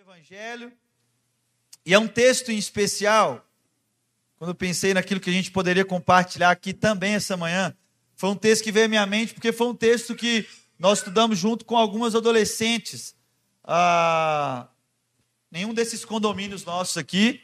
Evangelho. E é um texto em especial, quando eu pensei naquilo que a gente poderia compartilhar aqui também essa manhã, foi um texto que veio à minha mente, porque foi um texto que nós estudamos junto com algumas adolescentes. Ah, nenhum desses condomínios nossos aqui.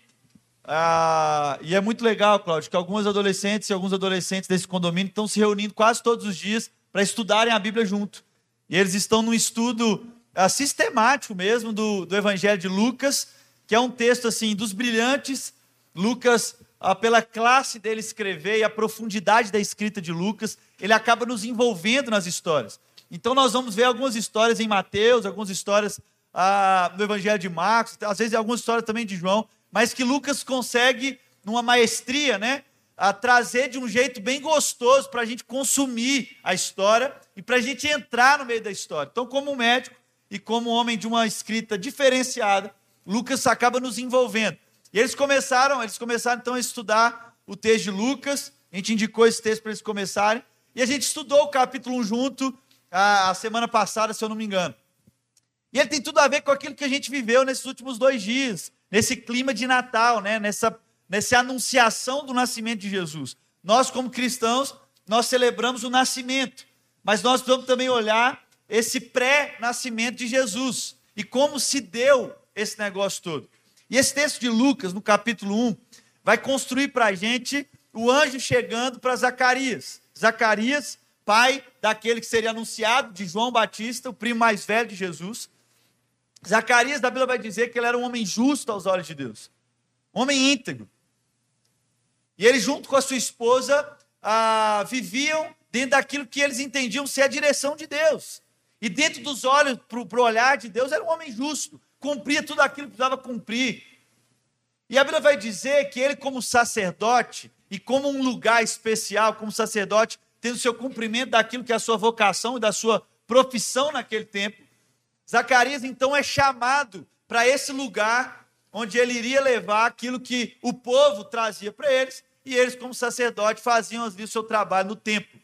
Ah, e é muito legal, Cláudio, que algumas adolescentes e alguns adolescentes desse condomínio estão se reunindo quase todos os dias para estudarem a Bíblia junto. E eles estão num estudo sistemático mesmo do, do Evangelho de Lucas, que é um texto assim dos brilhantes. Lucas, ah, pela classe dele escrever e a profundidade da escrita de Lucas, ele acaba nos envolvendo nas histórias. Então nós vamos ver algumas histórias em Mateus, algumas histórias ah, no Evangelho de Marcos, às vezes algumas histórias também de João, mas que Lucas consegue, numa maestria, né, a trazer de um jeito bem gostoso para a gente consumir a história e para a gente entrar no meio da história. Então, como médico, e como homem de uma escrita diferenciada, Lucas acaba nos envolvendo. E eles começaram, eles começaram então a estudar o texto de Lucas. A gente indicou esse texto para eles começarem. E a gente estudou o capítulo 1 junto a, a semana passada, se eu não me engano. E ele tem tudo a ver com aquilo que a gente viveu nesses últimos dois dias, nesse clima de Natal, né? nessa, nessa anunciação do nascimento de Jesus. Nós, como cristãos, nós celebramos o nascimento, mas nós vamos também olhar esse pré-nascimento de Jesus e como se deu esse negócio todo. E esse texto de Lucas, no capítulo 1, vai construir para a gente o anjo chegando para Zacarias. Zacarias, pai daquele que seria anunciado, de João Batista, o primo mais velho de Jesus. Zacarias, da Bíblia vai dizer que ele era um homem justo aos olhos de Deus, homem íntegro. E ele, junto com a sua esposa, ah, viviam dentro daquilo que eles entendiam ser a direção de Deus. E dentro dos olhos, para o olhar de Deus, era um homem justo, cumpria tudo aquilo que precisava cumprir. E a Bíblia vai dizer que ele, como sacerdote, e como um lugar especial, como sacerdote, tendo seu cumprimento daquilo que é a sua vocação e da sua profissão naquele tempo, Zacarias então é chamado para esse lugar onde ele iria levar aquilo que o povo trazia para eles, e eles, como sacerdote, faziam ali o seu trabalho no templo.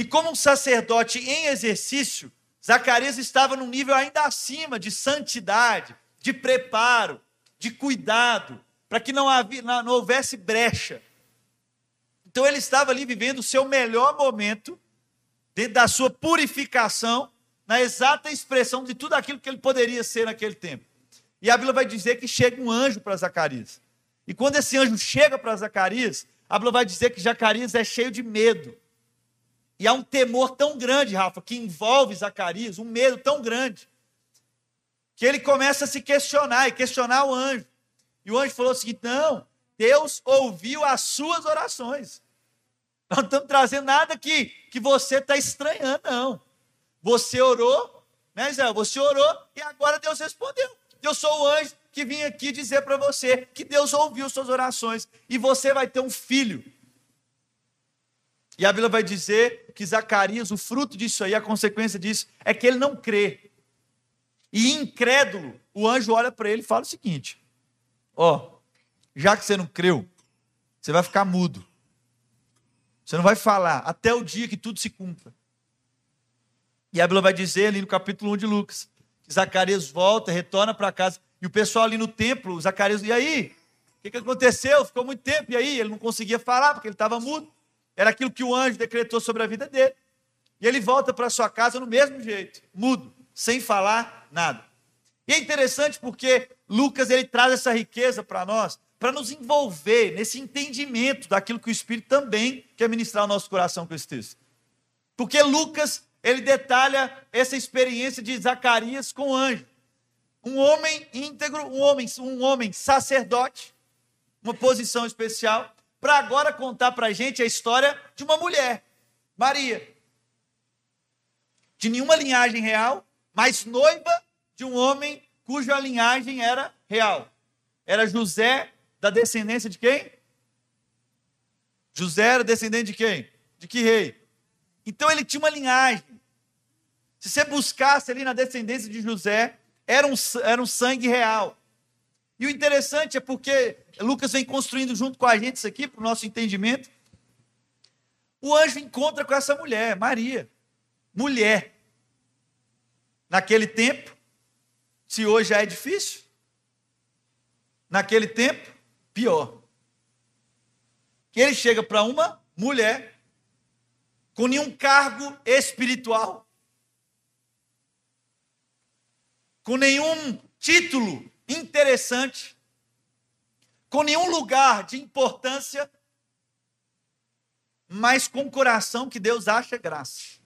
E como um sacerdote em exercício, Zacarias estava num nível ainda acima de santidade, de preparo, de cuidado, para que não, havia, não houvesse brecha. Então ele estava ali vivendo o seu melhor momento, dentro da sua purificação, na exata expressão de tudo aquilo que ele poderia ser naquele tempo. E a Bíblia vai dizer que chega um anjo para Zacarias. E quando esse anjo chega para Zacarias, a Bíblia vai dizer que Zacarias é cheio de medo. E há um temor tão grande, Rafa, que envolve Zacarias, um medo tão grande, que ele começa a se questionar e questionar o anjo. E o anjo falou o seguinte: não, Deus ouviu as suas orações. Nós não estamos trazendo nada que, que você está estranhando, não. Você orou, né, Israel? Você orou e agora Deus respondeu. Eu sou o anjo que vim aqui dizer para você que Deus ouviu suas orações e você vai ter um filho. E a Bíblia vai dizer que Zacarias, o fruto disso aí, a consequência disso, é que ele não crê. E incrédulo, o anjo olha para ele e fala o seguinte: Ó, já que você não creu, você vai ficar mudo. Você não vai falar até o dia que tudo se cumpra. E a Bíblia vai dizer ali no capítulo 1 de Lucas, que Zacarias volta, retorna para casa, e o pessoal ali no templo, Zacarias, e aí? O que, que aconteceu? Ficou muito tempo, e aí? Ele não conseguia falar, porque ele estava mudo. Era aquilo que o anjo decretou sobre a vida dele. E ele volta para sua casa no mesmo jeito, mudo, sem falar nada. E é interessante porque Lucas ele traz essa riqueza para nós, para nos envolver nesse entendimento daquilo que o Espírito também quer ministrar ao nosso coração com esse texto. Porque Lucas, ele detalha essa experiência de Zacarias com o anjo. Um homem íntegro, um homem, um homem sacerdote, uma posição especial, para agora contar para a gente a história de uma mulher, Maria. De nenhuma linhagem real, mas noiva de um homem cuja linhagem era real. Era José, da descendência de quem? José era descendente de quem? De que rei? Então ele tinha uma linhagem. Se você buscasse ali na descendência de José, era um, era um sangue real. E o interessante é porque Lucas vem construindo junto com a gente isso aqui, para o nosso entendimento. O anjo encontra com essa mulher, Maria. Mulher. Naquele tempo, Se hoje já é difícil, naquele tempo, pior. Que ele chega para uma mulher com nenhum cargo espiritual, com nenhum título interessante, com nenhum lugar de importância, mas com o coração que Deus acha graça.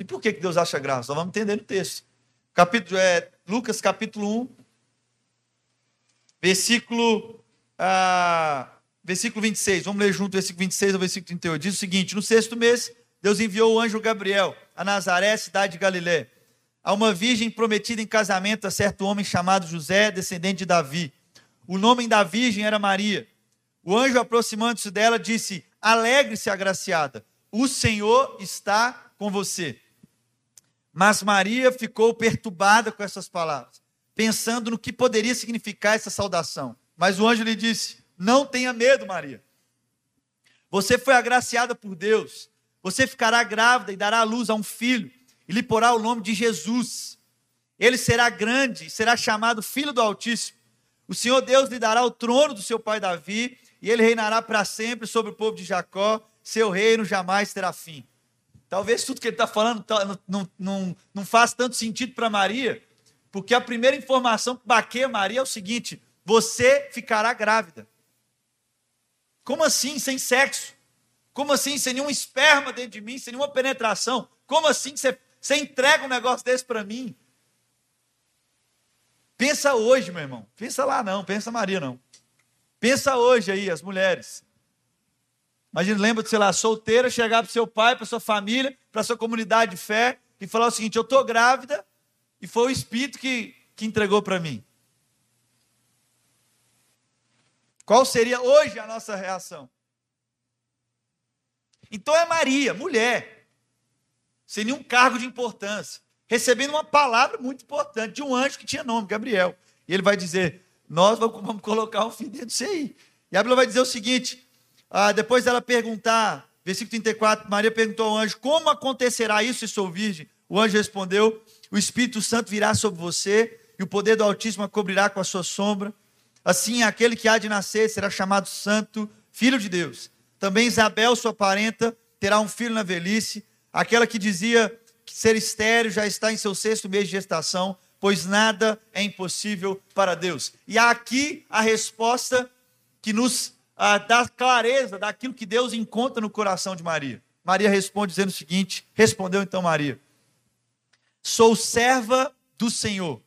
E por que Deus acha graça? Nós vamos entender no texto. Capítulo, é, Lucas capítulo 1, versículo, ah, versículo 26. Vamos ler junto versículo 26 ao versículo 38. Diz o seguinte: No sexto mês, Deus enviou o anjo Gabriel a Nazaré, cidade de Galiléia a uma virgem prometida em casamento a certo homem chamado José, descendente de Davi. O nome da virgem era Maria. O anjo, aproximando-se dela, disse: Alegre-se, agraciada, o Senhor está com você. Mas Maria ficou perturbada com essas palavras, pensando no que poderia significar essa saudação. Mas o anjo lhe disse: Não tenha medo, Maria. Você foi agraciada por Deus. Você ficará grávida e dará à luz a um filho e lhe porá o nome de Jesus. Ele será grande, será chamado Filho do Altíssimo. O Senhor Deus lhe dará o trono do seu pai Davi, e ele reinará para sempre sobre o povo de Jacó. Seu reino jamais terá fim. Talvez tudo que ele está falando tá, não, não, não faz tanto sentido para Maria, porque a primeira informação que baqueia Maria é o seguinte: você ficará grávida. Como assim, sem sexo? Como assim, sem nenhum esperma dentro de mim, sem nenhuma penetração? Como assim você você entrega um negócio desse para mim? Pensa hoje, meu irmão. Pensa lá não, pensa Maria não. Pensa hoje aí, as mulheres. Imagina, lembra de, sei lá, solteira, chegar para seu pai, para sua família, para sua comunidade de fé e falar o seguinte: eu estou grávida e foi o Espírito que, que entregou para mim. Qual seria hoje a nossa reação? Então é Maria, mulher, sem nenhum cargo de importância, recebendo uma palavra muito importante de um anjo que tinha nome, Gabriel. E ele vai dizer: Nós vamos colocar um fim dentro disso aí. E a Bíblia vai dizer o seguinte: ah, depois dela perguntar, versículo 34, Maria perguntou ao anjo: Como acontecerá isso se sou virgem? O anjo respondeu: O Espírito Santo virá sobre você, e o poder do Altíssimo a cobrirá com a sua sombra. Assim, aquele que há de nascer será chamado Santo, Filho de Deus. Também Isabel, sua parenta, terá um filho na velhice Aquela que dizia ser estéreo já está em seu sexto mês de gestação, pois nada é impossível para Deus. E há aqui a resposta que nos ah, dá clareza daquilo que Deus encontra no coração de Maria. Maria responde dizendo o seguinte: respondeu então Maria: Sou serva do Senhor,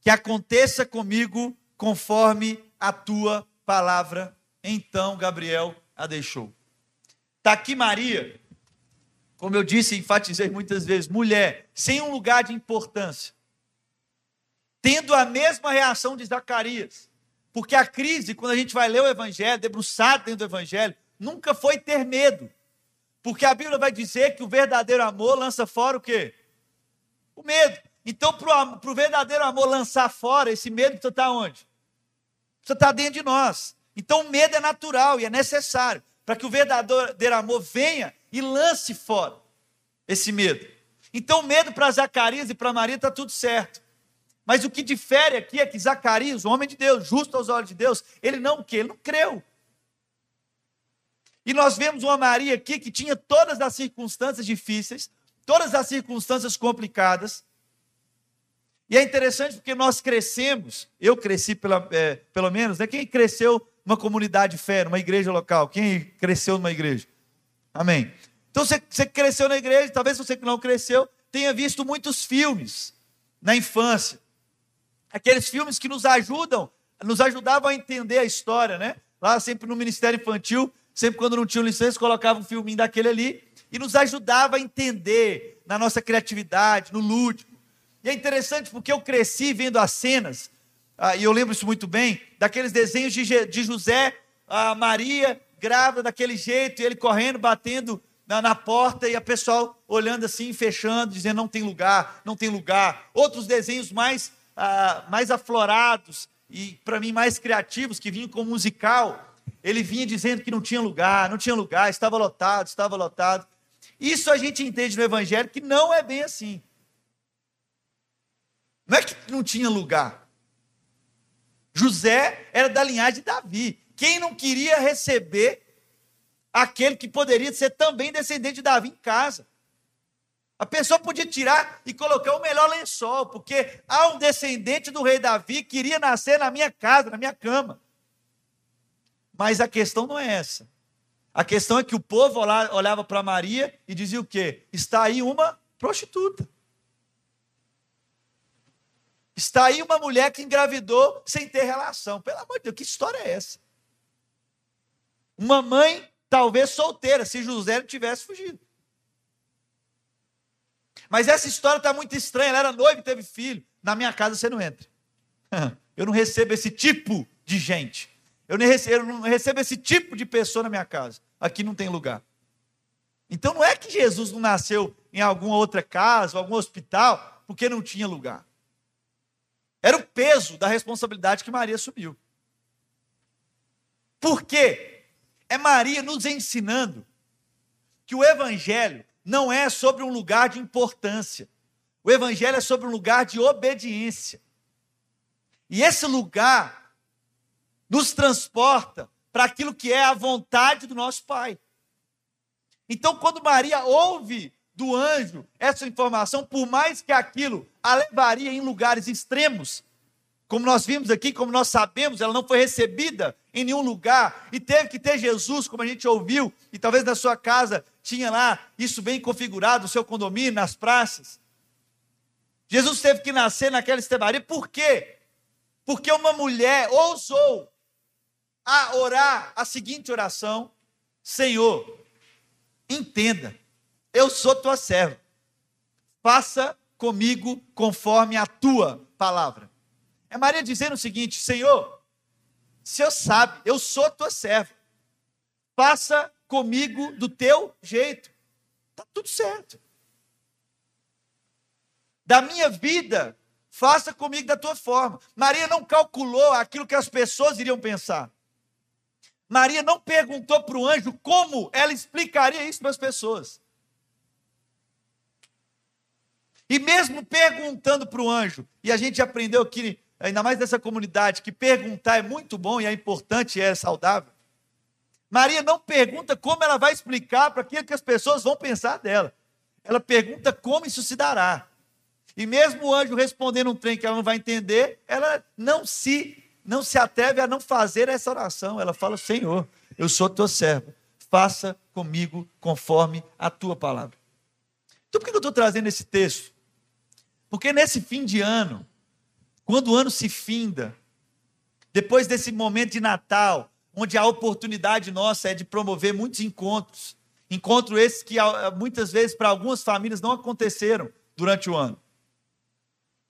que aconteça comigo conforme a tua palavra. Então Gabriel a deixou. Está aqui Maria como eu disse e enfatizei muitas vezes, mulher sem um lugar de importância, tendo a mesma reação de Zacarias. Porque a crise, quando a gente vai ler o Evangelho, debruçado dentro do Evangelho, nunca foi ter medo. Porque a Bíblia vai dizer que o verdadeiro amor lança fora o quê? O medo. Então, para o verdadeiro amor lançar fora, esse medo precisa estar onde? Precisa estar dentro de nós. Então, o medo é natural e é necessário para que o verdadeiro amor venha e lance fora esse medo. Então, medo para Zacarias e para Maria está tudo certo. Mas o que difere aqui é que Zacarias, o homem de Deus, justo aos olhos de Deus, ele não que ele não creu. E nós vemos uma Maria aqui que tinha todas as circunstâncias difíceis, todas as circunstâncias complicadas. E é interessante porque nós crescemos, eu cresci pela, é, pelo menos, né? Quem cresceu numa comunidade de fé, numa igreja local? Quem cresceu numa igreja? Amém. Então você, você cresceu na igreja, talvez você que não cresceu, tenha visto muitos filmes na infância. Aqueles filmes que nos ajudam, nos ajudavam a entender a história, né? Lá sempre no Ministério Infantil, sempre quando não tinha licença, colocava um filminho daquele ali e nos ajudava a entender na nossa criatividade, no lúdico. E é interessante porque eu cresci vendo as cenas, ah, e eu lembro isso muito bem, daqueles desenhos de, de José, a Maria grávida daquele jeito, e ele correndo, batendo na, na, porta, e a pessoal olhando assim, fechando, dizendo não tem lugar, não tem lugar. Outros desenhos mais, ah, mais aflorados e, para mim, mais criativos, que vinham com musical, ele vinha dizendo que não tinha lugar, não tinha lugar, estava lotado, estava lotado. Isso a gente entende no Evangelho que não é bem assim. Não é que não tinha lugar. José era da linhagem de Davi. Quem não queria receber aquele que poderia ser também descendente de Davi em casa? A pessoa podia tirar e colocar o melhor lençol, porque há um descendente do rei Davi que iria nascer na minha casa, na minha cama. Mas a questão não é essa. A questão é que o povo olhava para Maria e dizia o quê? Está aí uma prostituta. Está aí uma mulher que engravidou sem ter relação. Pelo amor de Deus, que história é essa? Uma mãe, talvez solteira, se José não tivesse fugido. Mas essa história está muito estranha. Ela era noiva e teve filho. Na minha casa você não entra. Eu não recebo esse tipo de gente. Eu não, recebo, esse tipo de pessoa na minha casa. Aqui não tem lugar. Então não é que Jesus não nasceu em alguma outra casa, algum hospital, porque não tinha lugar. Era o peso da responsabilidade que Maria assumiu. Por quê? É Maria nos ensinando que o Evangelho não é sobre um lugar de importância. O Evangelho é sobre um lugar de obediência. E esse lugar nos transporta para aquilo que é a vontade do nosso Pai. Então, quando Maria ouve do anjo essa informação, por mais que aquilo a levaria em lugares extremos, como nós vimos aqui, como nós sabemos, ela não foi recebida em nenhum lugar e teve que ter Jesus, como a gente ouviu, e talvez na sua casa tinha lá isso bem configurado, o seu condomínio, nas praças. Jesus teve que nascer naquela estemaria, por quê? Porque uma mulher ousou a orar a seguinte oração: Senhor, entenda, eu sou tua serva. Faça comigo conforme a tua palavra. É Maria dizendo o seguinte: Senhor, Senhor sabe, eu sou tua serva. Faça comigo do teu jeito. Está tudo certo. Da minha vida, faça comigo da tua forma. Maria não calculou aquilo que as pessoas iriam pensar. Maria não perguntou para o anjo como ela explicaria isso para as pessoas. E mesmo perguntando para o anjo, e a gente aprendeu que, ainda mais nessa comunidade, que perguntar é muito bom e é importante e é saudável. Maria não pergunta como ela vai explicar para aquilo que as pessoas vão pensar dela. Ela pergunta como isso se dará. E mesmo o anjo respondendo um trem que ela não vai entender, ela não se não se atreve a não fazer essa oração. Ela fala: Senhor, eu sou teu servo, faça comigo conforme a tua palavra. Então, por que eu estou trazendo esse texto? Porque nesse fim de ano, quando o ano se finda, depois desse momento de Natal, onde a oportunidade nossa é de promover muitos encontros, encontros esses que muitas vezes para algumas famílias não aconteceram durante o ano.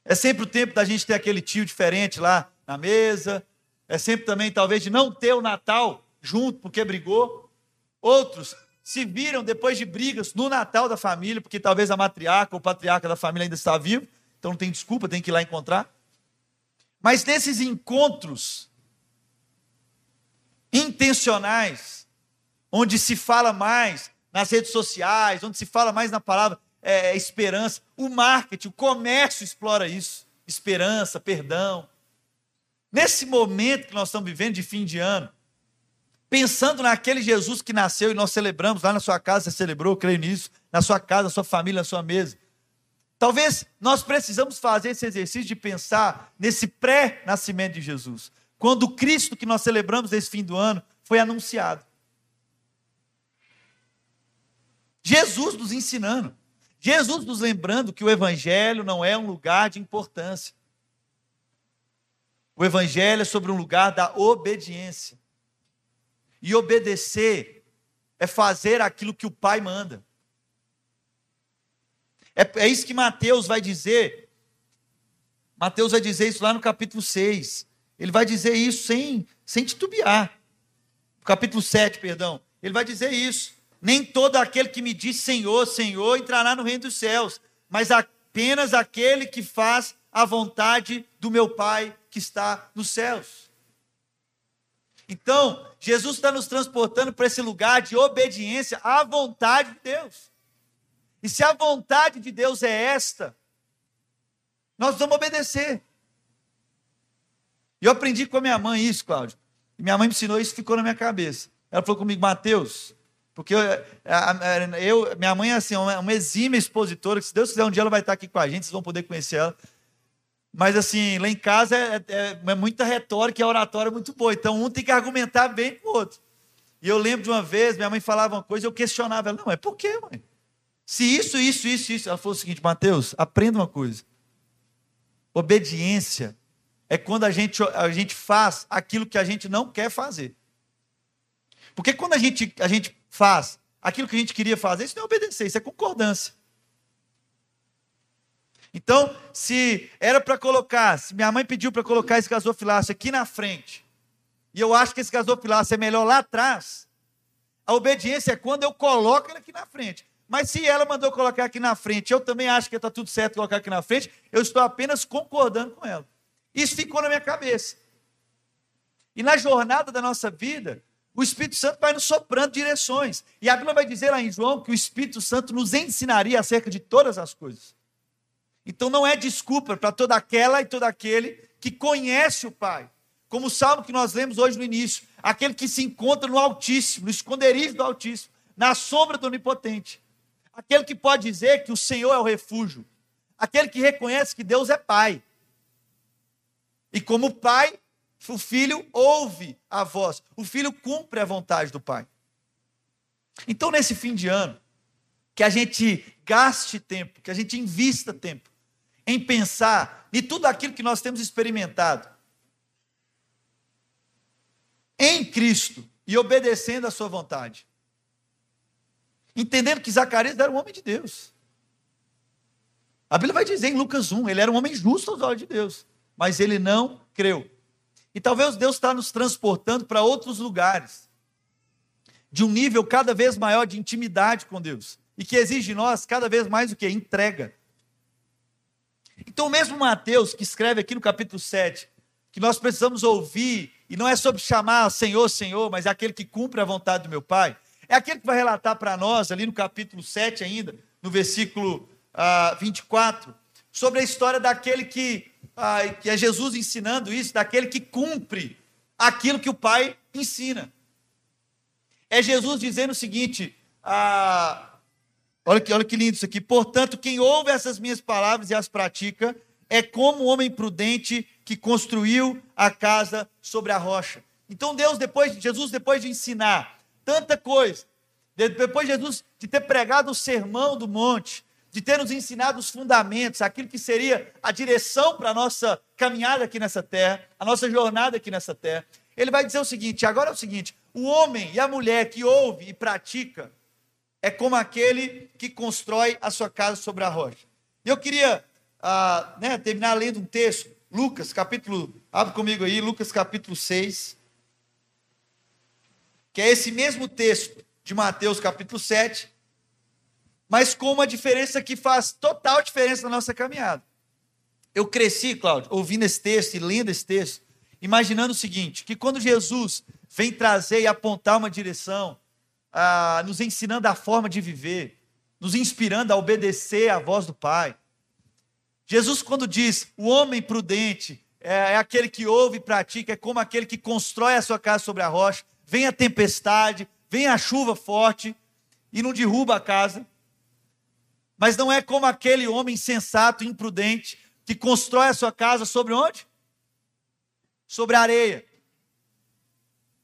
É sempre o tempo da gente ter aquele tio diferente lá na mesa. É sempre também, talvez, de não ter o Natal junto porque brigou. Outros se viram depois de brigas no Natal da família, porque talvez a matriarca ou patriarca da família ainda está vivo, então não tem desculpa, tem que ir lá encontrar. Mas nesses encontros intencionais, onde se fala mais nas redes sociais, onde se fala mais na palavra é, esperança, o marketing, o comércio explora isso. Esperança, perdão, Nesse momento que nós estamos vivendo de fim de ano, pensando naquele Jesus que nasceu e nós celebramos lá na sua casa, você celebrou, creio nisso, na sua casa, na sua família, na sua mesa. Talvez nós precisamos fazer esse exercício de pensar nesse pré-nascimento de Jesus, quando o Cristo que nós celebramos nesse fim do ano foi anunciado. Jesus nos ensinando, Jesus nos lembrando que o Evangelho não é um lugar de importância. O Evangelho é sobre um lugar da obediência. E obedecer é fazer aquilo que o Pai manda. É, é isso que Mateus vai dizer. Mateus vai dizer isso lá no capítulo 6. Ele vai dizer isso sem, sem titubear. Capítulo 7, perdão. Ele vai dizer isso. Nem todo aquele que me diz Senhor, Senhor entrará no reino dos céus, mas apenas aquele que faz a vontade do meu Pai que está nos céus. Então, Jesus está nos transportando para esse lugar de obediência à vontade de Deus. E se a vontade de Deus é esta, nós vamos obedecer. E eu aprendi com a minha mãe isso, Cláudio. E minha mãe me ensinou isso ficou na minha cabeça. Ela falou comigo, Mateus, porque eu, eu, minha mãe é assim, uma, uma exímia expositora, que se Deus quiser um dia ela vai estar aqui com a gente, vocês vão poder conhecer ela. Mas assim, lá em casa é, é, é muita retórica e a oratória é muito boa. Então um tem que argumentar bem com o outro. E eu lembro de uma vez, minha mãe falava uma coisa, eu questionava ela, não, é por quê, mãe? Se isso, isso, isso, isso. Ela falou o seguinte, Mateus, aprenda uma coisa. Obediência é quando a gente, a gente faz aquilo que a gente não quer fazer. Porque quando a gente, a gente faz aquilo que a gente queria fazer, isso não é obedecer, isso é concordância. Então, se era para colocar, se minha mãe pediu para colocar esse gasofilácio aqui na frente, e eu acho que esse gasofilácio é melhor lá atrás, a obediência é quando eu coloco ele aqui na frente. Mas se ela mandou colocar aqui na frente, eu também acho que está tudo certo colocar aqui na frente, eu estou apenas concordando com ela. Isso ficou na minha cabeça. E na jornada da nossa vida, o Espírito Santo vai nos soprando direções. E a Bíblia vai dizer lá em João que o Espírito Santo nos ensinaria acerca de todas as coisas. Então não é desculpa para toda aquela e todo aquele que conhece o Pai. Como o salmo que nós lemos hoje no início, aquele que se encontra no Altíssimo, no esconderijo do Altíssimo, na sombra do Onipotente. Aquele que pode dizer que o Senhor é o refúgio. Aquele que reconhece que Deus é Pai. E como pai, o filho ouve a voz, o filho cumpre a vontade do pai. Então, nesse fim de ano, que a gente gaste tempo, que a gente invista tempo em pensar em tudo aquilo que nós temos experimentado em Cristo e obedecendo a sua vontade. Entendendo que Zacarias era um homem de Deus. A Bíblia vai dizer em Lucas 1, ele era um homem justo aos olhos de Deus mas ele não creu. E talvez Deus está nos transportando para outros lugares, de um nível cada vez maior de intimidade com Deus, e que exige de nós cada vez mais o que? Entrega. Então, mesmo Mateus, que escreve aqui no capítulo 7, que nós precisamos ouvir, e não é sobre chamar Senhor, Senhor, mas é aquele que cumpre a vontade do meu Pai, é aquele que vai relatar para nós, ali no capítulo 7 ainda, no versículo ah, 24, sobre a história daquele que ah, que é Jesus ensinando isso, daquele que cumpre aquilo que o Pai ensina. É Jesus dizendo o seguinte: ah, olha, que, olha que lindo isso aqui. Portanto, quem ouve essas minhas palavras e as pratica é como um homem prudente que construiu a casa sobre a rocha. Então, Deus, depois, Jesus, depois de ensinar tanta coisa, depois de Jesus de ter pregado o sermão do monte, de ter nos ensinado os fundamentos, aquilo que seria a direção para a nossa caminhada aqui nessa terra, a nossa jornada aqui nessa terra. Ele vai dizer o seguinte: agora é o seguinte, o homem e a mulher que ouve e pratica é como aquele que constrói a sua casa sobre a rocha. Eu queria ah, né, terminar lendo um texto, Lucas, capítulo, abre comigo aí, Lucas capítulo 6, que é esse mesmo texto de Mateus capítulo 7, mas com uma diferença que faz total diferença na nossa caminhada. Eu cresci, Cláudio, ouvindo esse texto e lendo esse texto, imaginando o seguinte: que quando Jesus vem trazer e apontar uma direção, ah, nos ensinando a forma de viver, nos inspirando a obedecer à voz do Pai. Jesus, quando diz o homem prudente é, é aquele que ouve e pratica, é como aquele que constrói a sua casa sobre a rocha, vem a tempestade, vem a chuva forte e não derruba a casa mas não é como aquele homem sensato, imprudente, que constrói a sua casa sobre onde? Sobre a areia.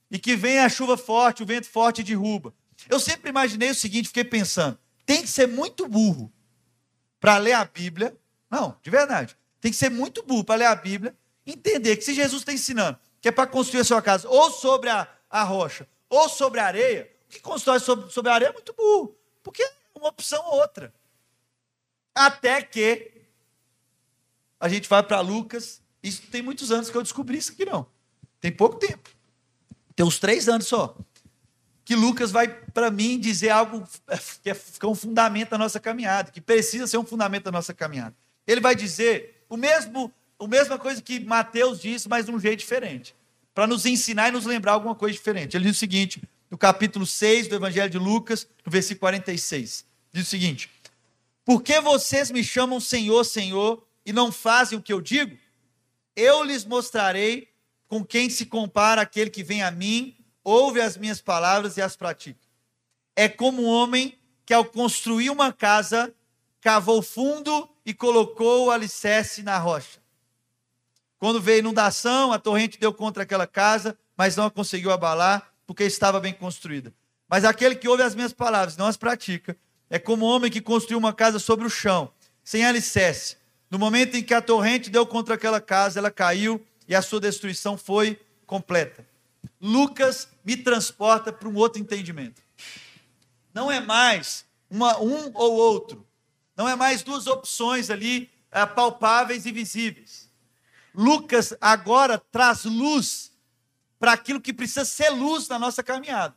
E que vem a chuva forte, o vento forte e derruba. Eu sempre imaginei o seguinte, fiquei pensando, tem que ser muito burro para ler a Bíblia. Não, de verdade. Tem que ser muito burro para ler a Bíblia, entender que se Jesus está ensinando que é para construir a sua casa ou sobre a, a rocha ou sobre a areia, o que constrói sobre, sobre a areia é muito burro, porque é uma opção ou outra. Até que a gente vai para Lucas. Isso tem muitos anos que eu descobri isso aqui, não. Tem pouco tempo. Tem uns três anos só. Que Lucas vai, para mim, dizer algo que é, que é um fundamento da nossa caminhada, que precisa ser um fundamento da nossa caminhada. Ele vai dizer o mesmo, a mesma coisa que Mateus disse, mas de um jeito diferente. Para nos ensinar e nos lembrar alguma coisa diferente. Ele diz o seguinte, no capítulo 6 do Evangelho de Lucas, no versículo 46. Diz o seguinte: por que vocês me chamam Senhor, Senhor e não fazem o que eu digo? Eu lhes mostrarei com quem se compara aquele que vem a mim, ouve as minhas palavras e as pratica. É como um homem que, ao construir uma casa, cavou fundo e colocou o alicerce na rocha. Quando veio inundação, a torrente deu contra aquela casa, mas não a conseguiu abalar, porque estava bem construída. Mas aquele que ouve as minhas palavras não as pratica, é como um homem que construiu uma casa sobre o chão, sem alicerce. No momento em que a torrente deu contra aquela casa, ela caiu e a sua destruição foi completa. Lucas me transporta para um outro entendimento. Não é mais uma, um ou outro. Não é mais duas opções ali é, palpáveis e visíveis. Lucas agora traz luz para aquilo que precisa ser luz na nossa caminhada.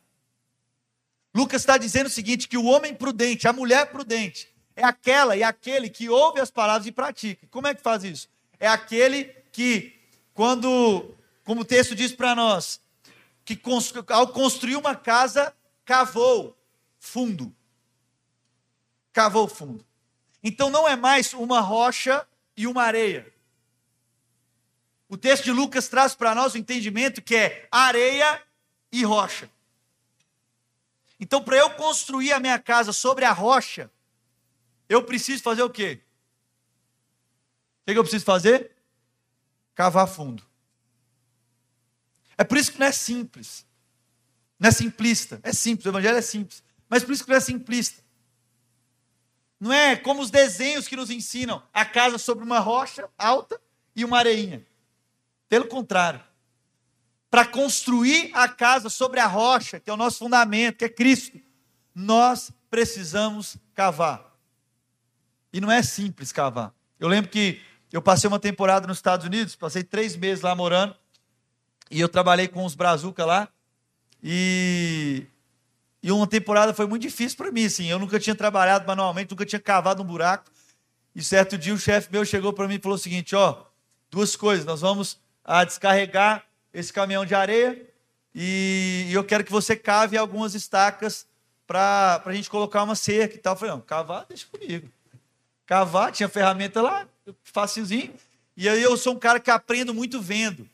Lucas está dizendo o seguinte: que o homem prudente, a mulher prudente, é aquela e aquele que ouve as palavras e pratica. Como é que faz isso? É aquele que, quando, como o texto diz para nós, que ao construir uma casa, cavou fundo. Cavou fundo. Então não é mais uma rocha e uma areia. O texto de Lucas traz para nós o entendimento que é areia e rocha. Então, para eu construir a minha casa sobre a rocha, eu preciso fazer o quê? O que eu preciso fazer? Cavar fundo. É por isso que não é simples. Não é simplista. É simples, o evangelho é simples. Mas por isso que não é simplista. Não é como os desenhos que nos ensinam a casa sobre uma rocha alta e uma areinha. Pelo contrário. Para construir a casa sobre a rocha, que é o nosso fundamento, que é Cristo, nós precisamos cavar. E não é simples cavar. Eu lembro que eu passei uma temporada nos Estados Unidos, passei três meses lá morando, e eu trabalhei com os Brazuca lá, e, e uma temporada foi muito difícil para mim, assim, eu nunca tinha trabalhado manualmente, nunca tinha cavado um buraco, e certo dia o chefe meu chegou para mim e falou o seguinte, ó, duas coisas, nós vamos a descarregar esse caminhão de areia e, eu quero que você cave algumas estacas para a gente colocar uma cerca e tal. Eu falei, não, cavar, deixa comigo. Cavar, tinha ferramenta lá, facilzinho. E aí eu sou um cara que aprendo muito vendo.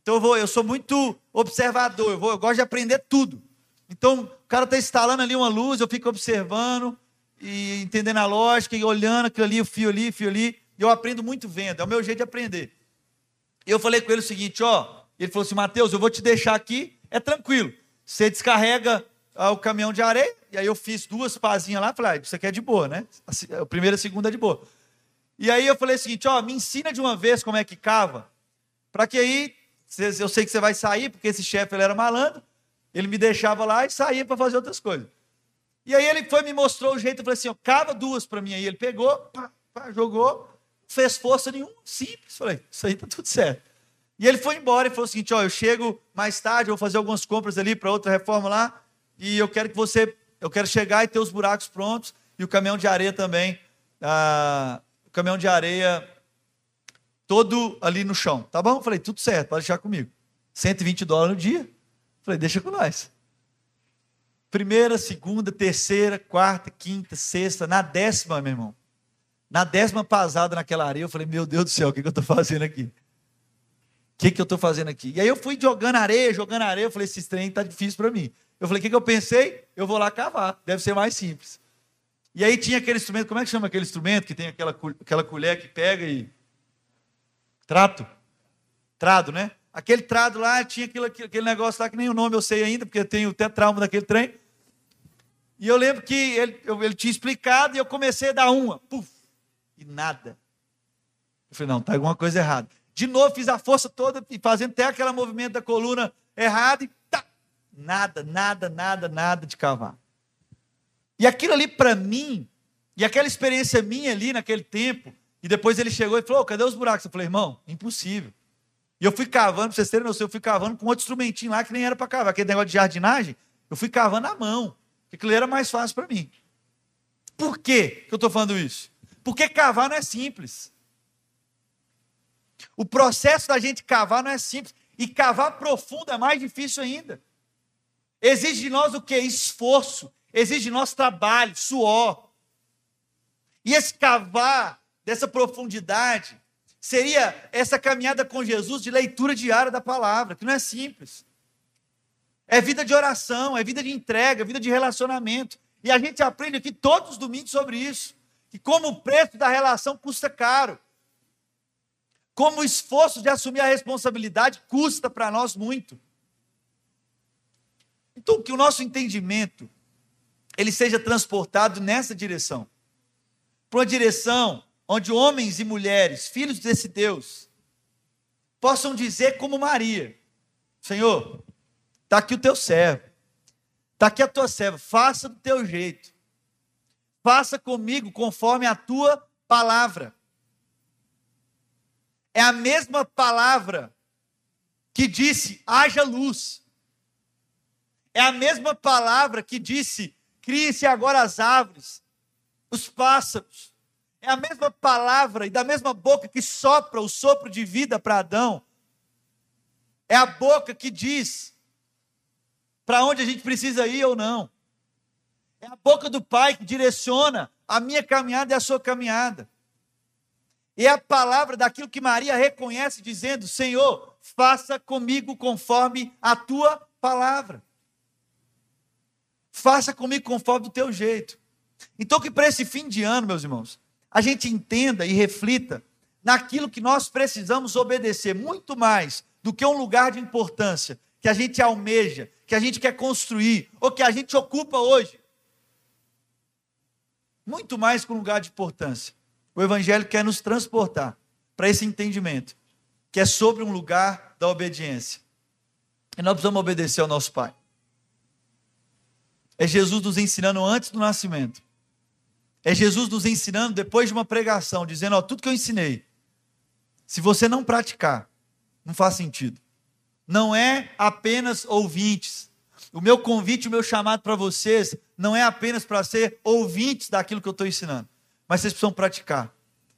Então eu, vou, eu sou muito observador, eu, vou, eu gosto de aprender tudo. Então o cara está instalando ali uma luz, eu fico observando e entendendo a lógica e olhando aquilo ali, o fio ali, o fio ali. Eu aprendo muito vendo, é o meu jeito de aprender. Eu falei com ele o seguinte, ó, ele falou assim, Mateus, eu vou te deixar aqui, é tranquilo. Você descarrega ah, o caminhão de areia, e aí eu fiz duas pazinhas lá, falei, ah, isso aqui é de boa, né? A primeira e a segunda é de boa. E aí eu falei o seguinte, ó, me ensina de uma vez como é que cava, para que aí, eu sei que você vai sair, porque esse chefe ele era malandro, ele me deixava lá e saía para fazer outras coisas. E aí ele foi me mostrou o jeito, eu falei assim, ó, cava duas para mim aí. Ele pegou, pá, pá, jogou, fez força nenhuma, simples. Falei, isso aí tá tudo certo. E ele foi embora e falou o seguinte: ó, eu chego mais tarde, vou fazer algumas compras ali para outra reforma lá, e eu quero que você, eu quero chegar e ter os buracos prontos e o caminhão de areia também, ah, o caminhão de areia todo ali no chão, tá bom? Falei, tudo certo, pode deixar comigo. 120 dólares no dia. falei, deixa com nós. Primeira, segunda, terceira, quarta, quinta, sexta, na décima, meu irmão. Na décima pasada naquela areia, eu falei, meu Deus do céu, o que, que eu estou fazendo aqui? O que, que eu estou fazendo aqui? E aí eu fui jogando areia, jogando areia, eu falei, esse trem está difícil para mim. Eu falei, o que, que eu pensei? Eu vou lá cavar, deve ser mais simples. E aí tinha aquele instrumento, como é que chama aquele instrumento que tem aquela, aquela colher que pega e. Trato? Trado, né? Aquele trado lá tinha aquele, aquele negócio lá que nem o nome eu sei ainda, porque eu tenho até trauma daquele trem. E eu lembro que ele, eu, ele tinha explicado e eu comecei a dar uma. Puf, e nada. Eu falei, não, está alguma coisa errada. De novo, fiz a força toda e fazendo até aquele movimento da coluna errado e tá, nada, nada, nada, nada de cavar. E aquilo ali para mim, e aquela experiência minha ali naquele tempo, e depois ele chegou e falou: cadê os buracos? Eu falei, irmão, impossível. E eu fui cavando, para vocês terem noção, eu fui cavando com outro instrumentinho lá que nem era para cavar, aquele negócio de jardinagem, eu fui cavando à mão, aquilo era mais fácil para mim. Por quê que eu estou falando isso? Porque cavar não é simples. O processo da gente cavar não é simples. E cavar profundo é mais difícil ainda. Exige de nós o que? Esforço. Exige de nós trabalho, suor. E esse cavar dessa profundidade seria essa caminhada com Jesus de leitura diária da palavra, que não é simples. É vida de oração, é vida de entrega, é vida de relacionamento. E a gente aprende aqui todos os domingos sobre isso. Que como o preço da relação custa caro. Como o esforço de assumir a responsabilidade custa para nós muito. Então, que o nosso entendimento ele seja transportado nessa direção. Para uma direção onde homens e mulheres, filhos desse Deus, possam dizer como Maria: Senhor, está aqui o teu servo, está aqui a tua serva, faça do teu jeito, faça comigo conforme a tua palavra. É a mesma palavra que disse: haja luz. É a mesma palavra que disse: crie-se agora as árvores, os pássaros. É a mesma palavra e da mesma boca que sopra o sopro de vida para Adão. É a boca que diz para onde a gente precisa ir ou não. É a boca do Pai que direciona a minha caminhada e a sua caminhada. É a palavra daquilo que Maria reconhece, dizendo: Senhor, faça comigo conforme a tua palavra. Faça comigo conforme do teu jeito. Então, que para esse fim de ano, meus irmãos, a gente entenda e reflita naquilo que nós precisamos obedecer muito mais do que um lugar de importância que a gente almeja, que a gente quer construir ou que a gente ocupa hoje. Muito mais que um lugar de importância. O Evangelho quer nos transportar para esse entendimento, que é sobre um lugar da obediência. E nós precisamos obedecer ao nosso Pai. É Jesus nos ensinando antes do nascimento é Jesus nos ensinando depois de uma pregação, dizendo: Ó, tudo que eu ensinei, se você não praticar, não faz sentido. Não é apenas ouvintes. O meu convite, o meu chamado para vocês, não é apenas para ser ouvintes daquilo que eu estou ensinando, mas vocês precisam praticar.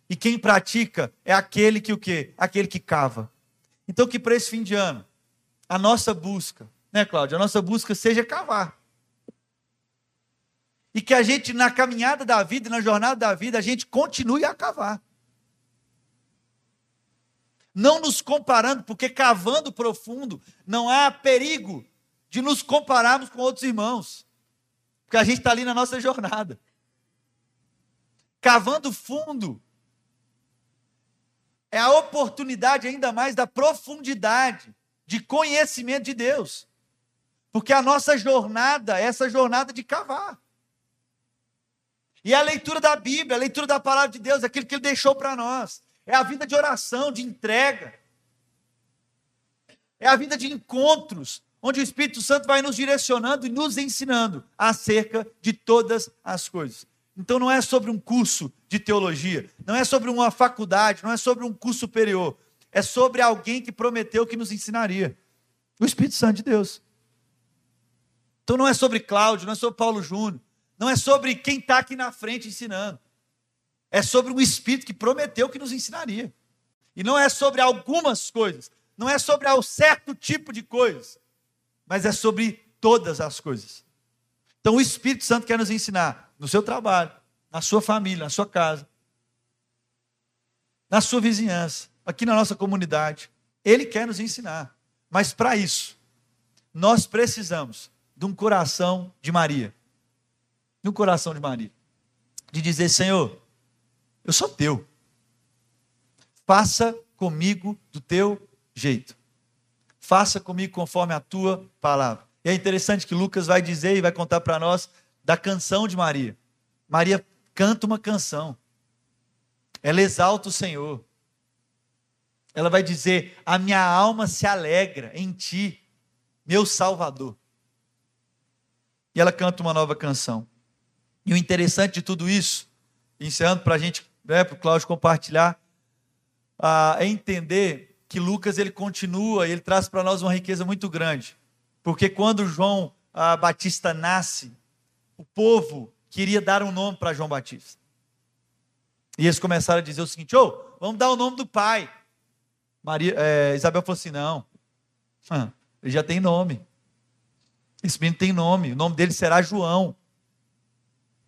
E quem pratica é aquele que o quê? Aquele que cava. Então, que para esse fim de ano, a nossa busca, né, Cláudia? A nossa busca seja cavar e que a gente, na caminhada da vida, na jornada da vida, a gente continue a cavar. Não nos comparando, porque cavando profundo, não há perigo de nos compararmos com outros irmãos, porque a gente está ali na nossa jornada. Cavando fundo, é a oportunidade ainda mais da profundidade de conhecimento de Deus. Porque a nossa jornada é essa jornada de cavar. E a leitura da Bíblia, a leitura da palavra de Deus, aquilo que Ele deixou para nós. É a vida de oração, de entrega. É a vida de encontros, onde o Espírito Santo vai nos direcionando e nos ensinando acerca de todas as coisas. Então não é sobre um curso de teologia, não é sobre uma faculdade, não é sobre um curso superior. É sobre alguém que prometeu que nos ensinaria. O Espírito Santo de Deus. Então não é sobre Cláudio, não é sobre Paulo Júnior, não é sobre quem está aqui na frente ensinando. É sobre um Espírito que prometeu que nos ensinaria. E não é sobre algumas coisas. Não é sobre um certo tipo de coisas. Mas é sobre todas as coisas. Então o Espírito Santo quer nos ensinar no seu trabalho, na sua família, na sua casa, na sua vizinhança, aqui na nossa comunidade. Ele quer nos ensinar. Mas para isso, nós precisamos de um coração de Maria no coração de Maria. De dizer: Senhor, eu sou teu. Faça comigo do teu jeito. Faça comigo conforme a tua palavra. E é interessante que Lucas vai dizer e vai contar para nós da canção de Maria. Maria canta uma canção. Ela exalta o Senhor. Ela vai dizer: A minha alma se alegra em ti, meu Salvador. E ela canta uma nova canção. E o interessante de tudo isso, encerrando para a gente, né, para o Cláudio compartilhar, ah, é entender que Lucas ele continua, ele traz para nós uma riqueza muito grande. Porque quando João ah, Batista nasce, o povo queria dar um nome para João Batista. E eles começaram a dizer o seguinte: oh, vamos dar o nome do pai. Maria, é, Isabel falou assim: não, ele já tem nome. Esse menino tem nome, o nome dele será João.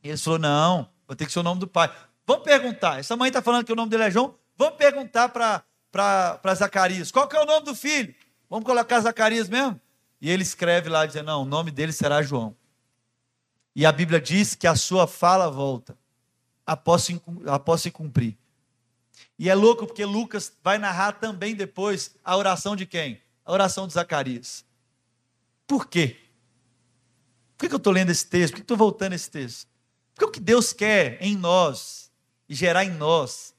E ele falou: não, vou ter que ser o nome do pai. Vamos perguntar. Essa mãe está falando que o nome dele é João. vamos perguntar para Zacarias: qual que é o nome do filho? Vamos colocar Zacarias mesmo? E ele escreve lá, dizendo: não, o nome dele será João. E a Bíblia diz que a sua fala volta após após se cumprir. E é louco porque Lucas vai narrar também depois a oração de quem? A oração de Zacarias. Por quê? Por que eu estou lendo esse texto? Por que estou voltando esse texto? Porque o que Deus quer em nós e gerar em nós,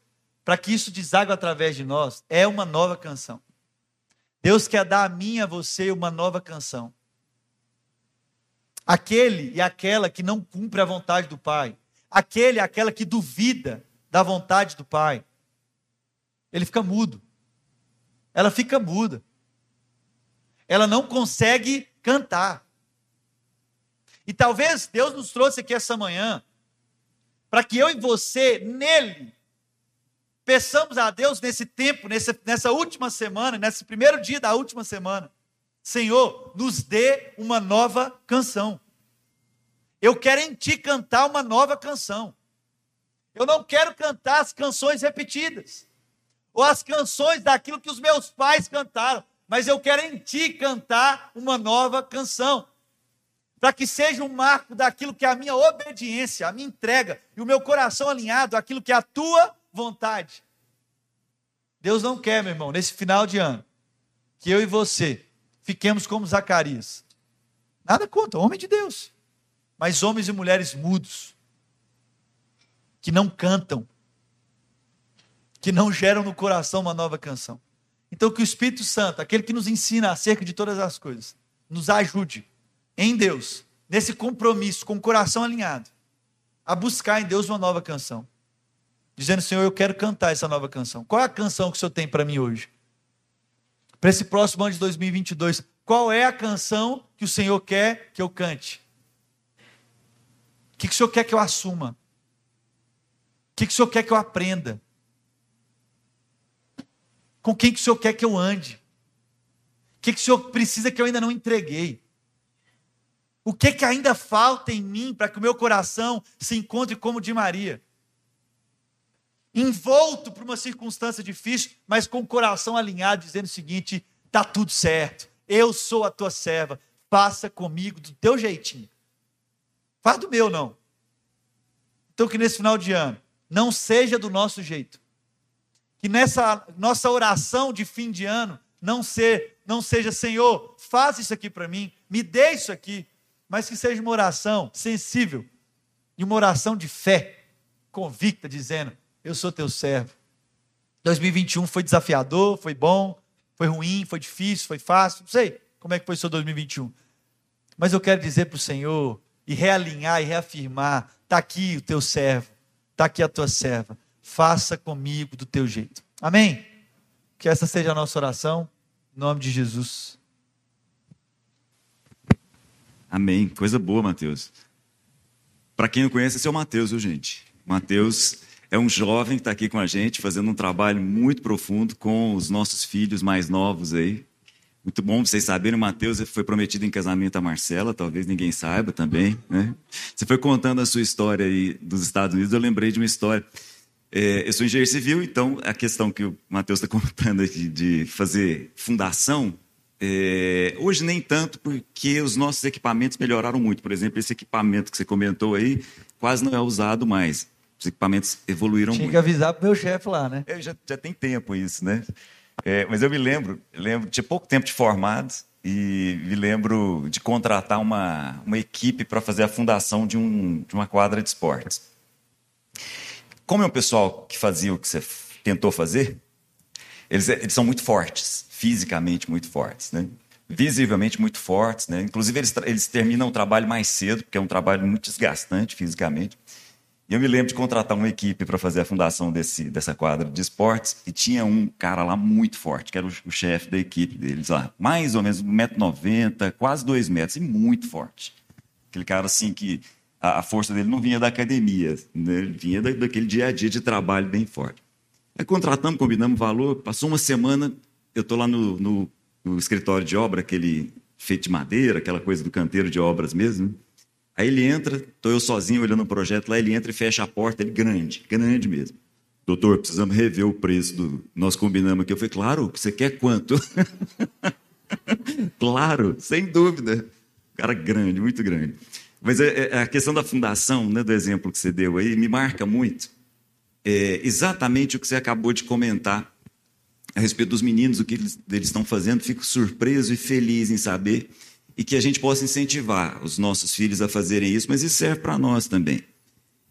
para que isso deságue através de nós, é uma nova canção. Deus quer dar a mim e a você uma nova canção. Aquele e aquela que não cumpre a vontade do Pai, aquele e aquela que duvida da vontade do Pai, ele fica mudo. Ela fica muda. Ela não consegue cantar. E talvez Deus nos trouxe aqui essa manhã para que eu e você, nele, peçamos a Deus nesse tempo, nessa, nessa última semana, nesse primeiro dia da última semana, Senhor, nos dê uma nova canção. Eu quero em Ti cantar uma nova canção. Eu não quero cantar as canções repetidas, ou as canções daquilo que os meus pais cantaram, mas eu quero em Ti cantar uma nova canção para que seja um marco daquilo que é a minha obediência, a minha entrega e o meu coração alinhado àquilo que é a tua vontade. Deus não quer, meu irmão, nesse final de ano, que eu e você fiquemos como Zacarias. Nada contra, homem de Deus. Mas homens e mulheres mudos, que não cantam, que não geram no coração uma nova canção. Então, que o Espírito Santo, aquele que nos ensina acerca de todas as coisas, nos ajude em Deus, nesse compromisso, com o coração alinhado, a buscar em Deus uma nova canção. Dizendo, Senhor, eu quero cantar essa nova canção. Qual é a canção que o Senhor tem para mim hoje? Para esse próximo ano de 2022, qual é a canção que o Senhor quer que eu cante? O que, que o Senhor quer que eu assuma? O que, que o Senhor quer que eu aprenda? Com quem que o Senhor quer que eu ande? O que, que o Senhor precisa que eu ainda não entreguei? O que, que ainda falta em mim para que o meu coração se encontre como de Maria? Envolto por uma circunstância difícil, mas com o coração alinhado, dizendo o seguinte: está tudo certo, eu sou a tua serva, faça comigo do teu jeitinho. Faz do meu, não. Então, que nesse final de ano, não seja do nosso jeito. Que nessa nossa oração de fim de ano, não, ser, não seja, Senhor, faz isso aqui para mim, me dê isso aqui mas que seja uma oração sensível e uma oração de fé, convicta, dizendo: Eu sou teu servo. 2021 foi desafiador, foi bom, foi ruim, foi difícil, foi fácil, não sei como é que foi o seu 2021. Mas eu quero dizer para o Senhor e realinhar e reafirmar: está aqui o teu servo, está aqui a tua serva, faça comigo do teu jeito. Amém? Que essa seja a nossa oração, em nome de Jesus. Amém. Coisa boa, Mateus. Para quem não conhece, esse é o Mateus, viu, gente? Mateus é um jovem que está aqui com a gente, fazendo um trabalho muito profundo com os nossos filhos mais novos aí. Muito bom vocês saberem, o Mateus foi prometido em casamento a Marcela, talvez ninguém saiba também, né? Você foi contando a sua história aí dos Estados Unidos, eu lembrei de uma história. É, eu sou engenheiro civil, então a questão que o Mateus está contando aqui de fazer fundação, é, hoje nem tanto, porque os nossos equipamentos melhoraram muito. Por exemplo, esse equipamento que você comentou aí quase não é usado mais. Os equipamentos evoluíram Tinha muito. Tinha que avisar para o meu chefe lá, né? É, já, já tem tempo isso, né? É, mas eu me lembro, lembro, tinha pouco tempo de formado e me lembro de contratar uma, uma equipe para fazer a fundação de, um, de uma quadra de esportes. Como é um pessoal que fazia o que você tentou fazer, eles, eles são muito fortes fisicamente muito fortes, né? visivelmente muito fortes. Né? Inclusive, eles, eles terminam o trabalho mais cedo, porque é um trabalho muito desgastante fisicamente. E eu me lembro de contratar uma equipe para fazer a fundação desse, dessa quadra de esportes, e tinha um cara lá muito forte, que era o, o chefe da equipe deles lá. Mais ou menos 1,90m, quase 2 metros, e muito forte. Aquele cara assim que a, a força dele não vinha da academia, né? vinha da, daquele dia a dia de trabalho bem forte. Aí contratamos, combinamos valor, passou uma semana, eu estou lá no, no, no, escritório de obra, aquele feito de madeira, aquela coisa do canteiro de obras mesmo. Aí ele entra, estou eu sozinho olhando o projeto lá, ele entra e fecha a porta, ele grande, grande mesmo. doutor, precisamos rever o preço do. Nós combinamos aqui. Eu falei, claro, você quer quanto? claro, sem dúvida. Cara grande, muito grande. Mas é, é, a questão da fundação, né, do exemplo que você deu aí, me marca muito. É exatamente o que você acabou de comentar a respeito dos meninos, o que eles, eles estão fazendo. Fico surpreso e feliz em saber e que a gente possa incentivar os nossos filhos a fazerem isso, mas isso serve para nós também.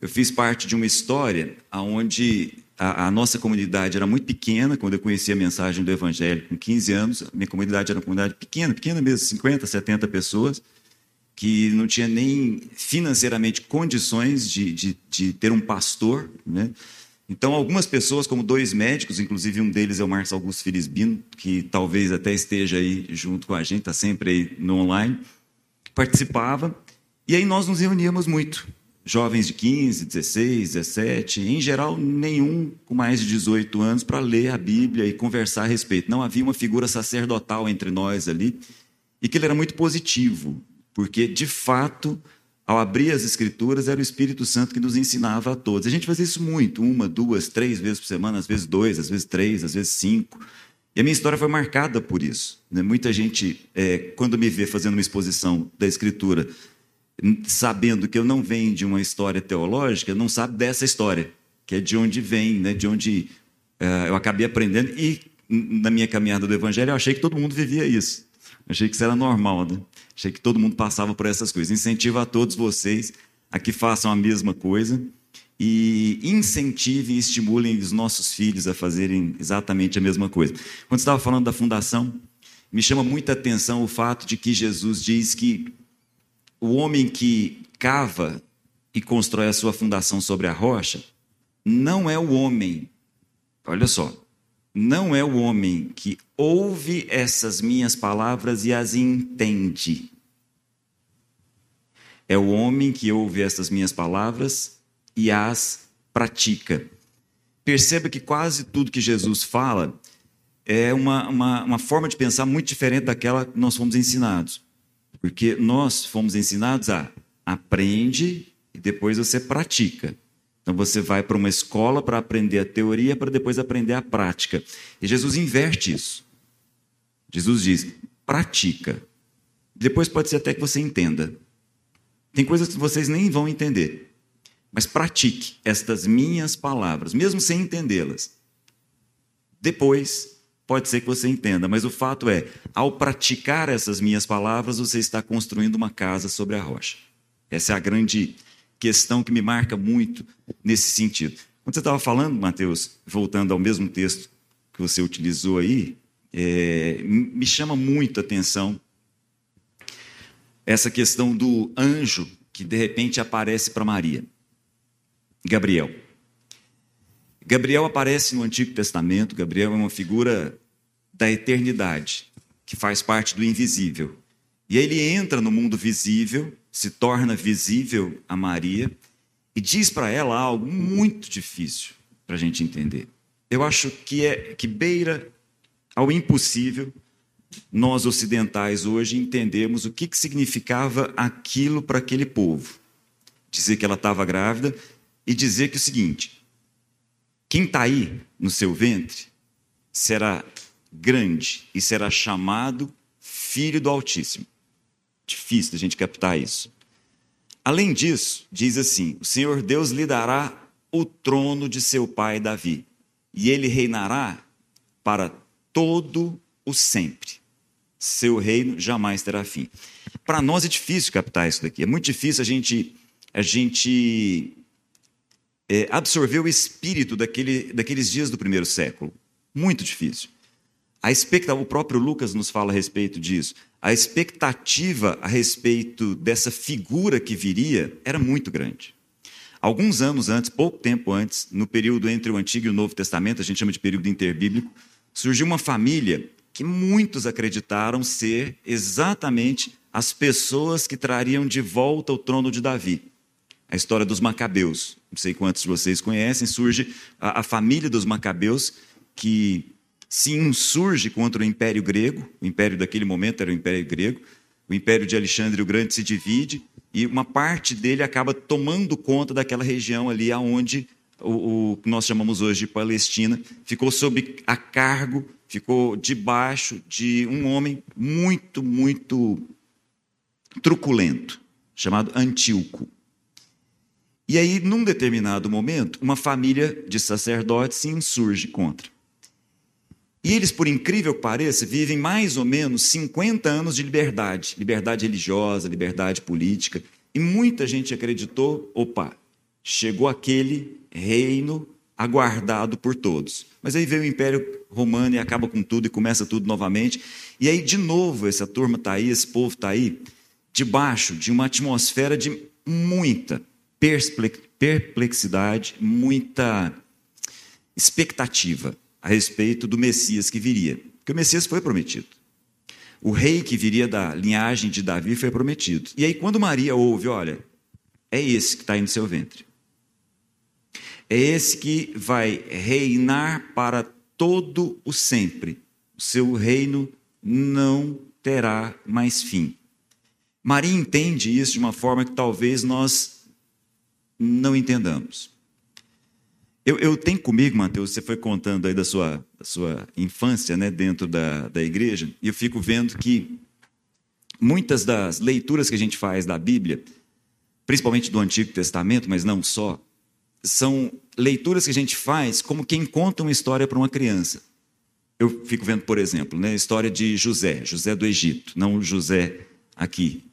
Eu fiz parte de uma história onde a, a, nossa comunidade era muito pequena, quando eu conheci a mensagem do Evangelho com 15 anos, minha comunidade era uma comunidade pequena, pequena mesmo, 50, 70 pessoas, que não tinha nem financeiramente condições de, de, de ter um pastor, né? Então, algumas pessoas, como dois médicos, inclusive um deles é o Marcos Augusto Filisbino, que talvez até esteja aí junto com a gente, está sempre aí no online, participava, e aí nós nos reuníamos muito. Jovens de 15, 16, 17, em geral nenhum com mais de 18 anos para ler a Bíblia e conversar a respeito. Não havia uma figura sacerdotal entre nós ali. E que ele era muito positivo, porque de fato, ao abrir as escrituras, era o Espírito Santo que nos ensinava a todos. A gente fazia isso muito, uma, duas, três vezes por semana, às vezes dois, às vezes três, às vezes cinco. E a minha história foi marcada por isso. Né? Muita gente, é, quando me vê fazendo uma exposição da Escritura, sabendo que eu não venho de uma história teológica, não sabe dessa história, que é de onde vem, né? de onde uh, eu acabei aprendendo. E na minha caminhada do Evangelho, eu achei que todo mundo vivia isso. achei que isso era normal, né? Achei que todo mundo passava por essas coisas. Incentivo a todos vocês a que façam a mesma coisa e incentivem e estimulem os nossos filhos a fazerem exatamente a mesma coisa. Quando estava falando da fundação, me chama muita atenção o fato de que Jesus diz que o homem que cava e constrói a sua fundação sobre a rocha não é o homem, olha só, não é o homem que ouve essas minhas palavras e as entende. É o homem que ouve essas minhas palavras e as pratica. Perceba que quase tudo que Jesus fala é uma, uma, uma forma de pensar muito diferente daquela que nós fomos ensinados. Porque nós fomos ensinados a aprende e depois você pratica. Então você vai para uma escola para aprender a teoria, para depois aprender a prática. E Jesus inverte isso. Jesus diz: pratica. Depois pode ser até que você entenda. Tem coisas que vocês nem vão entender. Mas pratique estas minhas palavras, mesmo sem entendê-las. Depois Pode ser que você entenda, mas o fato é, ao praticar essas minhas palavras, você está construindo uma casa sobre a rocha. Essa é a grande questão que me marca muito nesse sentido. Quando você estava falando, Mateus, voltando ao mesmo texto que você utilizou aí, é, me chama muito a atenção essa questão do anjo que de repente aparece para Maria, Gabriel. Gabriel aparece no Antigo Testamento, Gabriel é uma figura da eternidade, que faz parte do invisível. E ele entra no mundo visível, se torna visível a Maria e diz para ela algo muito difícil para a gente entender. Eu acho que é que beira ao impossível nós ocidentais hoje entendemos o que, que significava aquilo para aquele povo. Dizer que ela estava grávida e dizer que o seguinte: quem está aí no seu ventre será grande e será chamado Filho do Altíssimo. Difícil da gente captar isso. Além disso, diz assim: o Senhor Deus lhe dará o trono de seu pai Davi, e ele reinará para todo o sempre. Seu reino jamais terá fim. Para nós é difícil captar isso daqui. É muito difícil a gente a gente é, absorver o espírito daquele, daqueles dias do primeiro século. Muito difícil. A expectativa, o próprio Lucas nos fala a respeito disso. A expectativa a respeito dessa figura que viria era muito grande. Alguns anos antes, pouco tempo antes, no período entre o Antigo e o Novo Testamento, a gente chama de período interbíblico, surgiu uma família que muitos acreditaram ser exatamente as pessoas que trariam de volta o trono de Davi a história dos Macabeus. Não sei quantos de vocês conhecem, surge a, a família dos Macabeus que se insurge contra o Império Grego. O império daquele momento era o Império Grego. O Império de Alexandre o Grande se divide e uma parte dele acaba tomando conta daquela região ali aonde o, que nós chamamos hoje de Palestina, ficou sob a cargo, ficou debaixo de um homem muito, muito truculento, chamado Antíoco. E aí, num determinado momento, uma família de sacerdotes se insurge contra. E eles, por incrível que pareça, vivem mais ou menos 50 anos de liberdade, liberdade religiosa, liberdade política. E muita gente acreditou: opa, chegou aquele reino aguardado por todos. Mas aí veio o Império Romano e acaba com tudo e começa tudo novamente. E aí, de novo, essa turma está aí, esse povo está aí, debaixo de uma atmosfera de muita perplexidade, muita expectativa a respeito do Messias que viria. Porque o Messias foi prometido. O rei que viria da linhagem de Davi foi prometido. E aí, quando Maria ouve, olha, é esse que está aí no seu ventre. É esse que vai reinar para todo o sempre. O seu reino não terá mais fim. Maria entende isso de uma forma que talvez nós não entendamos. Eu, eu tenho comigo, Mateus, você foi contando aí da sua, da sua infância né, dentro da, da igreja, e eu fico vendo que muitas das leituras que a gente faz da Bíblia, principalmente do Antigo Testamento, mas não só, são leituras que a gente faz como quem conta uma história para uma criança. Eu fico vendo, por exemplo, né, a história de José, José do Egito, não José aqui,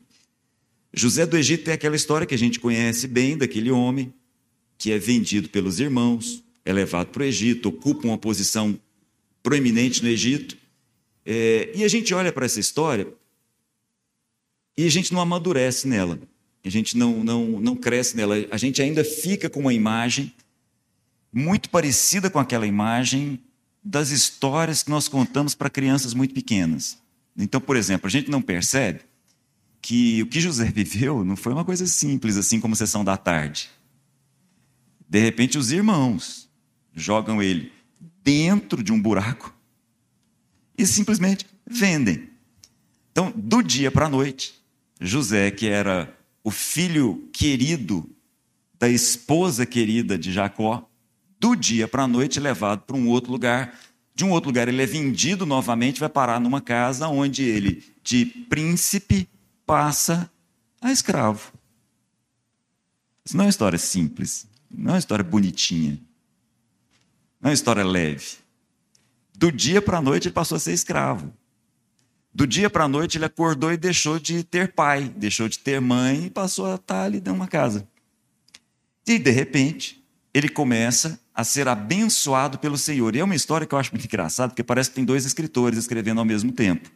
José do Egito é aquela história que a gente conhece bem daquele homem que é vendido pelos irmãos, é levado para o Egito, ocupa uma posição proeminente no Egito. É, e a gente olha para essa história e a gente não amadurece nela, a gente não, não, não cresce nela, a gente ainda fica com uma imagem muito parecida com aquela imagem das histórias que nós contamos para crianças muito pequenas. Então, por exemplo, a gente não percebe que o que José viveu não foi uma coisa simples, assim como sessão da tarde. De repente, os irmãos jogam ele dentro de um buraco e simplesmente vendem. Então, do dia para a noite, José, que era o filho querido da esposa querida de Jacó, do dia para a noite, levado para um outro lugar. De um outro lugar, ele é vendido novamente, vai parar numa casa onde ele, de príncipe, passa a escravo. Isso não é uma história simples, não é uma história bonitinha, não é uma história leve. Do dia para a noite ele passou a ser escravo. Do dia para a noite ele acordou e deixou de ter pai, deixou de ter mãe e passou a estar ali dentro de uma casa. E de repente ele começa a ser abençoado pelo Senhor. E é uma história que eu acho muito engraçada, porque parece que tem dois escritores escrevendo ao mesmo tempo.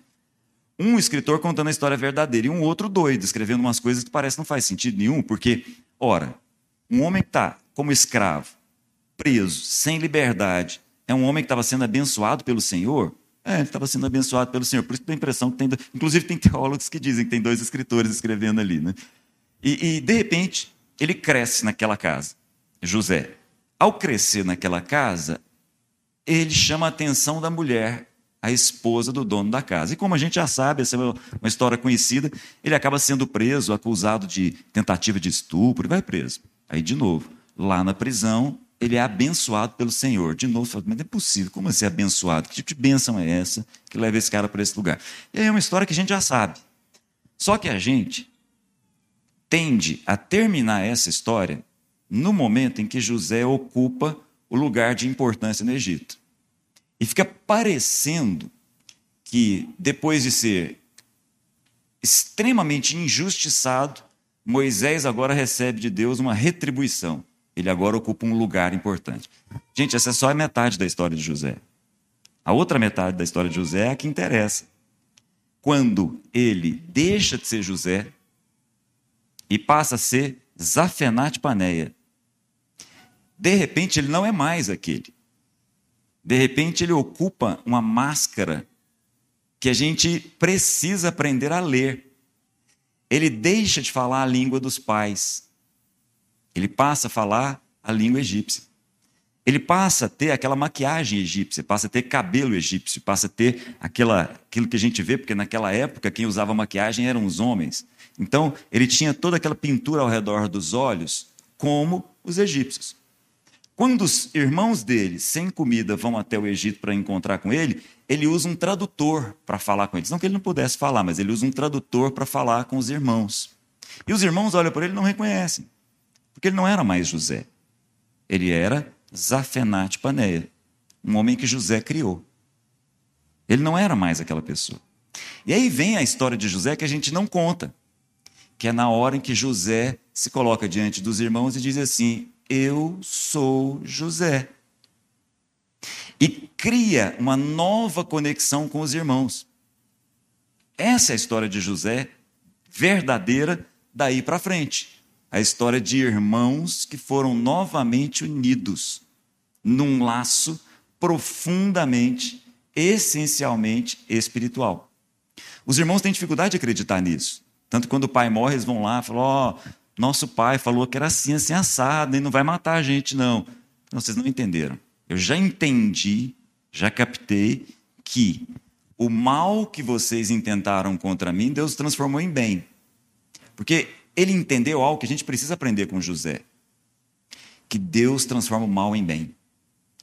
Um escritor contando a história verdadeira e um outro doido, escrevendo umas coisas que parece não faz sentido nenhum, porque, ora, um homem que está como escravo, preso, sem liberdade, é um homem que estava sendo abençoado pelo Senhor? É, ele estava sendo abençoado pelo Senhor. Por isso tem a impressão que tem. Inclusive, tem teólogos que dizem que tem dois escritores escrevendo ali. Né? E, e, de repente, ele cresce naquela casa, José. Ao crescer naquela casa, ele chama a atenção da mulher a esposa do dono da casa. E como a gente já sabe, essa é uma história conhecida, ele acaba sendo preso, acusado de tentativa de estupro, e vai preso. Aí, de novo, lá na prisão, ele é abençoado pelo Senhor. De novo, fala, mas é possível, como assim abençoado? Que tipo de bênção é essa que leva esse cara para esse lugar? E aí é uma história que a gente já sabe. Só que a gente tende a terminar essa história no momento em que José ocupa o lugar de importância no Egito. E fica parecendo que, depois de ser extremamente injustiçado, Moisés agora recebe de Deus uma retribuição. Ele agora ocupa um lugar importante. Gente, essa é só a metade da história de José. A outra metade da história de José é a que interessa. Quando ele deixa de ser José e passa a ser Zafenate Paneia. De repente, ele não é mais aquele. De repente, ele ocupa uma máscara que a gente precisa aprender a ler. Ele deixa de falar a língua dos pais. Ele passa a falar a língua egípcia. Ele passa a ter aquela maquiagem egípcia, passa a ter cabelo egípcio, passa a ter aquela, aquilo que a gente vê, porque naquela época quem usava maquiagem eram os homens. Então, ele tinha toda aquela pintura ao redor dos olhos, como os egípcios. Quando os irmãos dele, sem comida, vão até o Egito para encontrar com ele, ele usa um tradutor para falar com eles. Não que ele não pudesse falar, mas ele usa um tradutor para falar com os irmãos. E os irmãos olham para ele e não reconhecem, porque ele não era mais José. Ele era Zafenate Paneia, um homem que José criou. Ele não era mais aquela pessoa. E aí vem a história de José que a gente não conta, que é na hora em que José se coloca diante dos irmãos e diz assim: eu sou José. E cria uma nova conexão com os irmãos. Essa é a história de José, verdadeira, daí para frente. A história de irmãos que foram novamente unidos num laço profundamente, essencialmente espiritual. Os irmãos têm dificuldade de acreditar nisso. Tanto quando o pai morre, eles vão lá e falam: Ó, oh, nosso pai falou que era assim, assim, assado, e não vai matar a gente, não. não. Vocês não entenderam. Eu já entendi, já captei que o mal que vocês intentaram contra mim, Deus transformou em bem. Porque ele entendeu algo que a gente precisa aprender com José: que Deus transforma o mal em bem.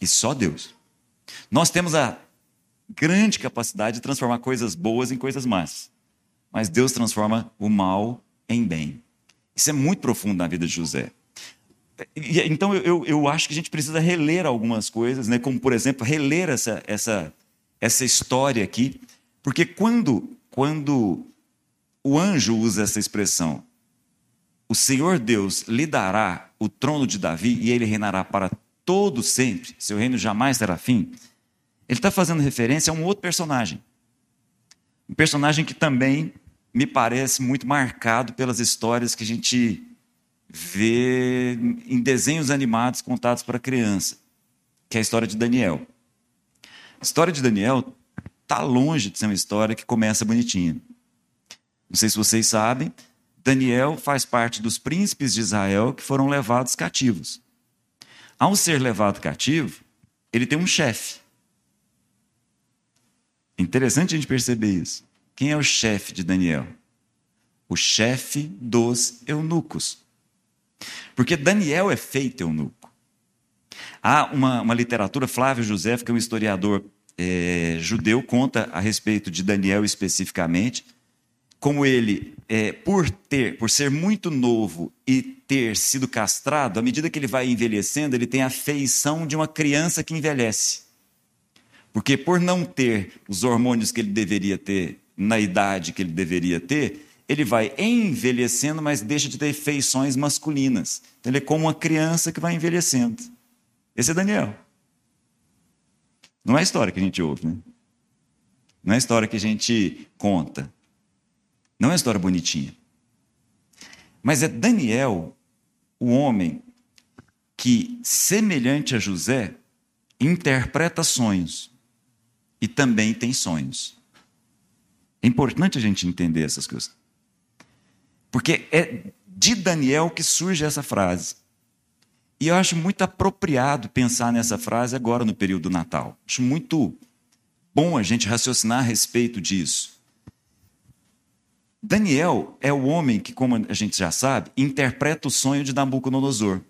E só Deus. Nós temos a grande capacidade de transformar coisas boas em coisas más. Mas Deus transforma o mal em bem. Isso é muito profundo na vida de José. Então eu, eu acho que a gente precisa reler algumas coisas, né? como por exemplo, reler essa, essa, essa história aqui, porque quando, quando o anjo usa essa expressão, o Senhor Deus lhe dará o trono de Davi e ele reinará para todo sempre, seu reino jamais terá fim, ele está fazendo referência a um outro personagem. Um personagem que também me parece muito marcado pelas histórias que a gente vê em desenhos animados contados para criança, que é a história de Daniel. A história de Daniel está longe de ser uma história que começa bonitinha. Não sei se vocês sabem, Daniel faz parte dos príncipes de Israel que foram levados cativos. Ao ser levado cativo, ele tem um chefe. Interessante a gente perceber isso. Quem é o chefe de Daniel? O chefe dos eunucos. Porque Daniel é feito eunuco. Há uma, uma literatura, Flávio José, que é um historiador é, judeu, conta a respeito de Daniel especificamente, como ele, é, por ter, por ser muito novo e ter sido castrado, à medida que ele vai envelhecendo, ele tem a feição de uma criança que envelhece. Porque por não ter os hormônios que ele deveria ter na idade que ele deveria ter, ele vai envelhecendo, mas deixa de ter feições masculinas. Então, ele é como uma criança que vai envelhecendo. Esse é Daniel. Não é a história que a gente ouve, né? Não é a história que a gente conta. Não é uma história bonitinha. Mas é Daniel, o homem que, semelhante a José, interpreta sonhos e também tem sonhos. É importante a gente entender essas coisas. Porque é de Daniel que surge essa frase. E eu acho muito apropriado pensar nessa frase agora no período do Natal. Acho muito bom a gente raciocinar a respeito disso. Daniel é o homem que, como a gente já sabe, interpreta o sonho de Nabucodonosor.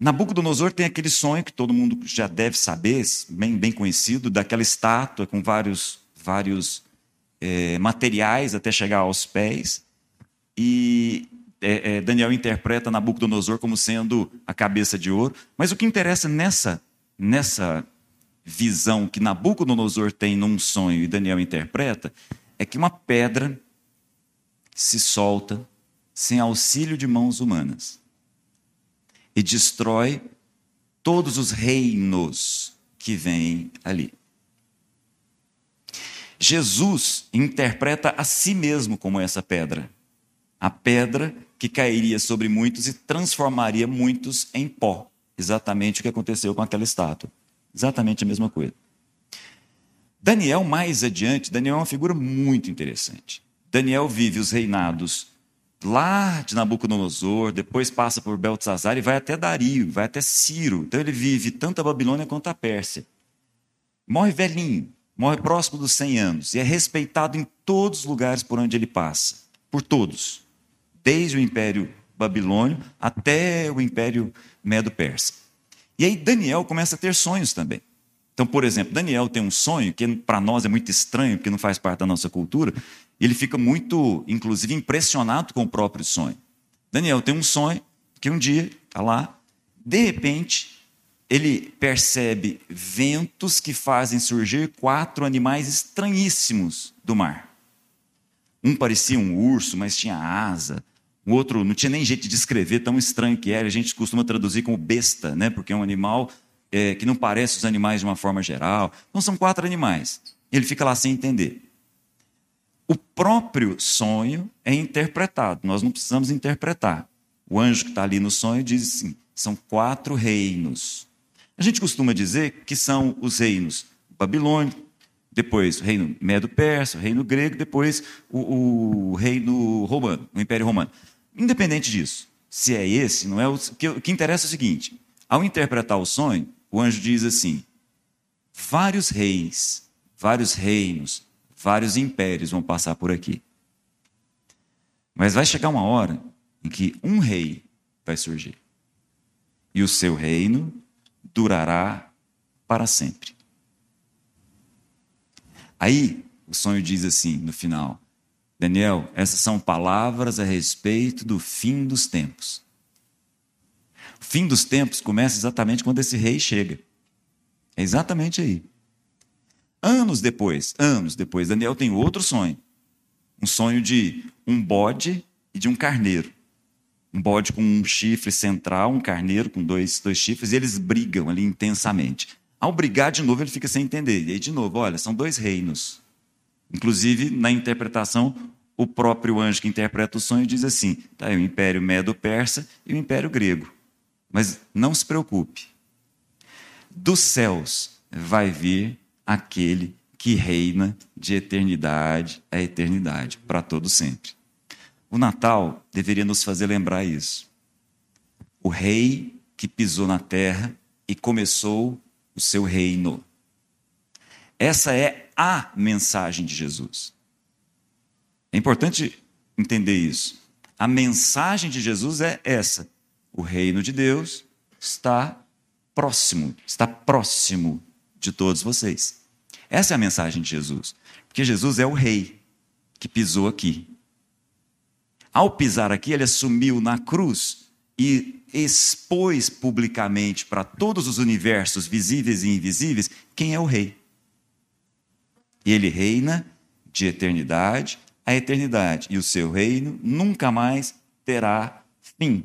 Nabucodonosor tem aquele sonho que todo mundo já deve saber, bem, bem conhecido, daquela estátua com vários, vários é, materiais até chegar aos pés. E é, é, Daniel interpreta Nabucodonosor como sendo a cabeça de ouro. Mas o que interessa nessa, nessa visão que Nabucodonosor tem num sonho e Daniel interpreta é que uma pedra se solta sem auxílio de mãos humanas e destrói todos os reinos que vêm ali. Jesus interpreta a si mesmo como essa pedra. A pedra que cairia sobre muitos e transformaria muitos em pó. Exatamente o que aconteceu com aquela estátua. Exatamente a mesma coisa. Daniel, mais adiante, Daniel é uma figura muito interessante. Daniel vive os reinados lá de Nabucodonosor, depois passa por Beltzazar e vai até Dario, vai até Ciro. Então ele vive tanto a Babilônia quanto a Pérsia. Morre velhinho, morre próximo dos 100 anos e é respeitado em todos os lugares por onde ele passa, por todos, desde o Império Babilônio até o Império Medo-Persa. E aí Daniel começa a ter sonhos também. Então, por exemplo, Daniel tem um sonho que para nós é muito estranho, porque não faz parte da nossa cultura, e ele fica muito, inclusive, impressionado com o próprio sonho. Daniel tem um sonho que um dia está lá, de repente, ele percebe ventos que fazem surgir quatro animais estranhíssimos do mar. Um parecia um urso, mas tinha asa. O outro não tinha nem jeito de descrever, tão estranho que era. A gente costuma traduzir como besta, né? porque é um animal é, que não parece os animais de uma forma geral. Então são quatro animais. Ele fica lá sem entender. O próprio sonho é interpretado, nós não precisamos interpretar. O anjo que está ali no sonho diz assim: são quatro reinos. A gente costuma dizer que são os reinos babilônico, depois o reino medo-persa, o reino grego, depois o, o, reino romano, o império romano. Independente disso, se é esse, não é o o que interessa é o seguinte: ao interpretar o sonho, o anjo diz assim: vários reis, vários reinos, vários impérios vão passar por aqui. Mas vai chegar uma hora em que um rei vai surgir. E o seu reino durará para sempre. Aí o sonho diz assim no final: Daniel, essas são palavras a respeito do fim dos tempos. Fim dos tempos começa exatamente quando esse rei chega. É exatamente aí. Anos depois, anos depois, Daniel tem outro sonho. Um sonho de um bode e de um carneiro. Um bode com um chifre central, um carneiro com dois, dois chifres, e eles brigam ali intensamente. Ao brigar de novo, ele fica sem entender. E aí, de novo, olha, são dois reinos. Inclusive, na interpretação, o próprio anjo que interpreta o sonho diz assim: tá, é o Império Medo-Persa e o Império Grego. Mas não se preocupe. Dos céus vai vir aquele que reina de eternidade a eternidade, para todo sempre. O Natal deveria nos fazer lembrar isso. O rei que pisou na terra e começou o seu reino. Essa é a mensagem de Jesus. É importante entender isso. A mensagem de Jesus é essa: o reino de Deus está próximo, está próximo de todos vocês. Essa é a mensagem de Jesus. Porque Jesus é o rei que pisou aqui. Ao pisar aqui, ele assumiu na cruz e expôs publicamente para todos os universos visíveis e invisíveis quem é o rei. E ele reina de eternidade a eternidade, e o seu reino nunca mais terá fim.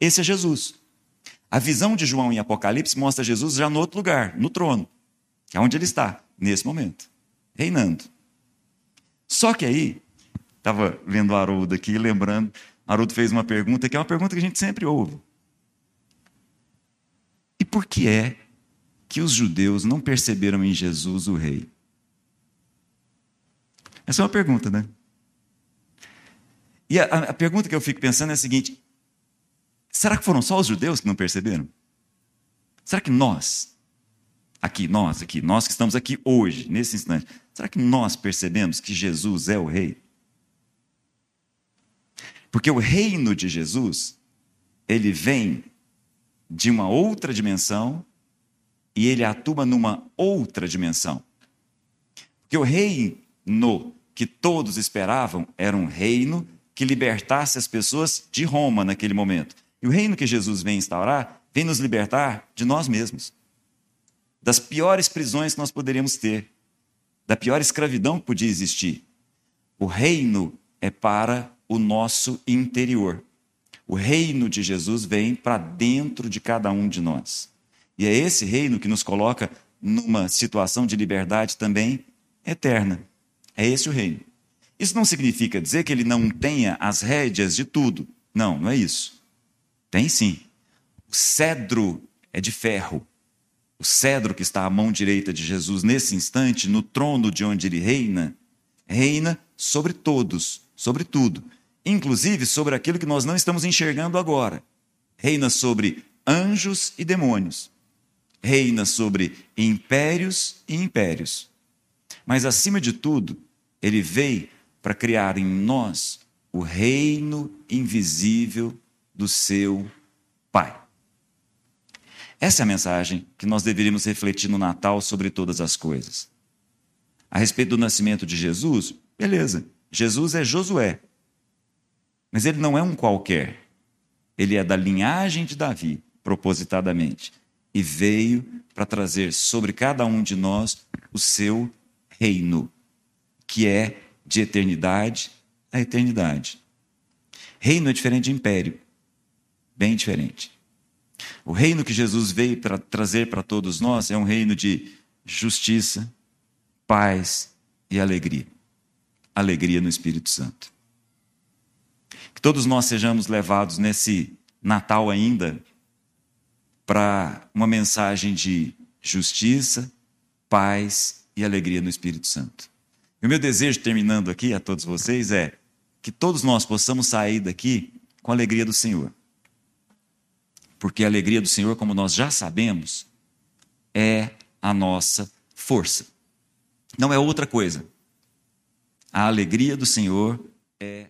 Esse é Jesus. A visão de João em Apocalipse mostra Jesus já no outro lugar, no trono, que é onde ele está, nesse momento, reinando. Só que aí, estava vendo o Haroldo aqui, lembrando, Haroldo fez uma pergunta que é uma pergunta que a gente sempre ouve. E por que é que os judeus não perceberam em Jesus o rei? Essa é uma pergunta, né? E a, a, pergunta que eu fico pensando é a seguinte: será que foram só os judeus que não perceberam? Será que nós, aqui, nós, aqui, nós que estamos aqui hoje, nesse instante, será que nós percebemos que Jesus é o Rei? Porque o reino de Jesus, ele vem de uma outra dimensão e ele atua numa outra dimensão. Porque o reino que todos esperavam era um reino que libertasse as pessoas de Roma naquele momento. E o reino que Jesus vem instaurar vem nos libertar de nós mesmos, das piores prisões que nós poderíamos ter, da pior escravidão que podia existir. O reino é para o nosso interior. O reino de Jesus vem para dentro de cada um de nós. E é esse reino que nos coloca numa situação de liberdade também eterna. É esse o reino. Isso não significa dizer que ele não tenha as rédeas de tudo. Não, não é isso. Tem sim. O cedro é de ferro. O cedro que está à mão direita de Jesus nesse instante, no trono de onde ele reina, reina sobre todos, sobre tudo, inclusive sobre aquilo que nós não estamos enxergando agora. Reina sobre anjos e demônios. Reina sobre impérios e impérios. Mas acima de tudo, ele veio para criar em nós o reino invisível do seu Pai. Essa é a mensagem que nós deveríamos refletir no Natal sobre todas as coisas. A respeito do nascimento de Jesus, beleza. Jesus é Josué. Mas ele não é um qualquer. Ele é da linhagem de Davi, propositadamente. E veio para trazer sobre cada um de nós o seu reino, que é de eternidade a eternidade. Reino é diferente de império. Bem diferente. O reino que Jesus veio para trazer para todos nós é um reino de justiça, paz e alegria. Alegria no Espírito Santo. Que todos nós sejamos levados nesse Natal ainda para uma mensagem de justiça, paz e alegria no Espírito Santo. E o meu desejo, terminando aqui a todos vocês, é que todos nós possamos sair daqui com a alegria do Senhor. Porque a alegria do Senhor, como nós já sabemos, é a nossa força. Não é outra coisa. A alegria do Senhor é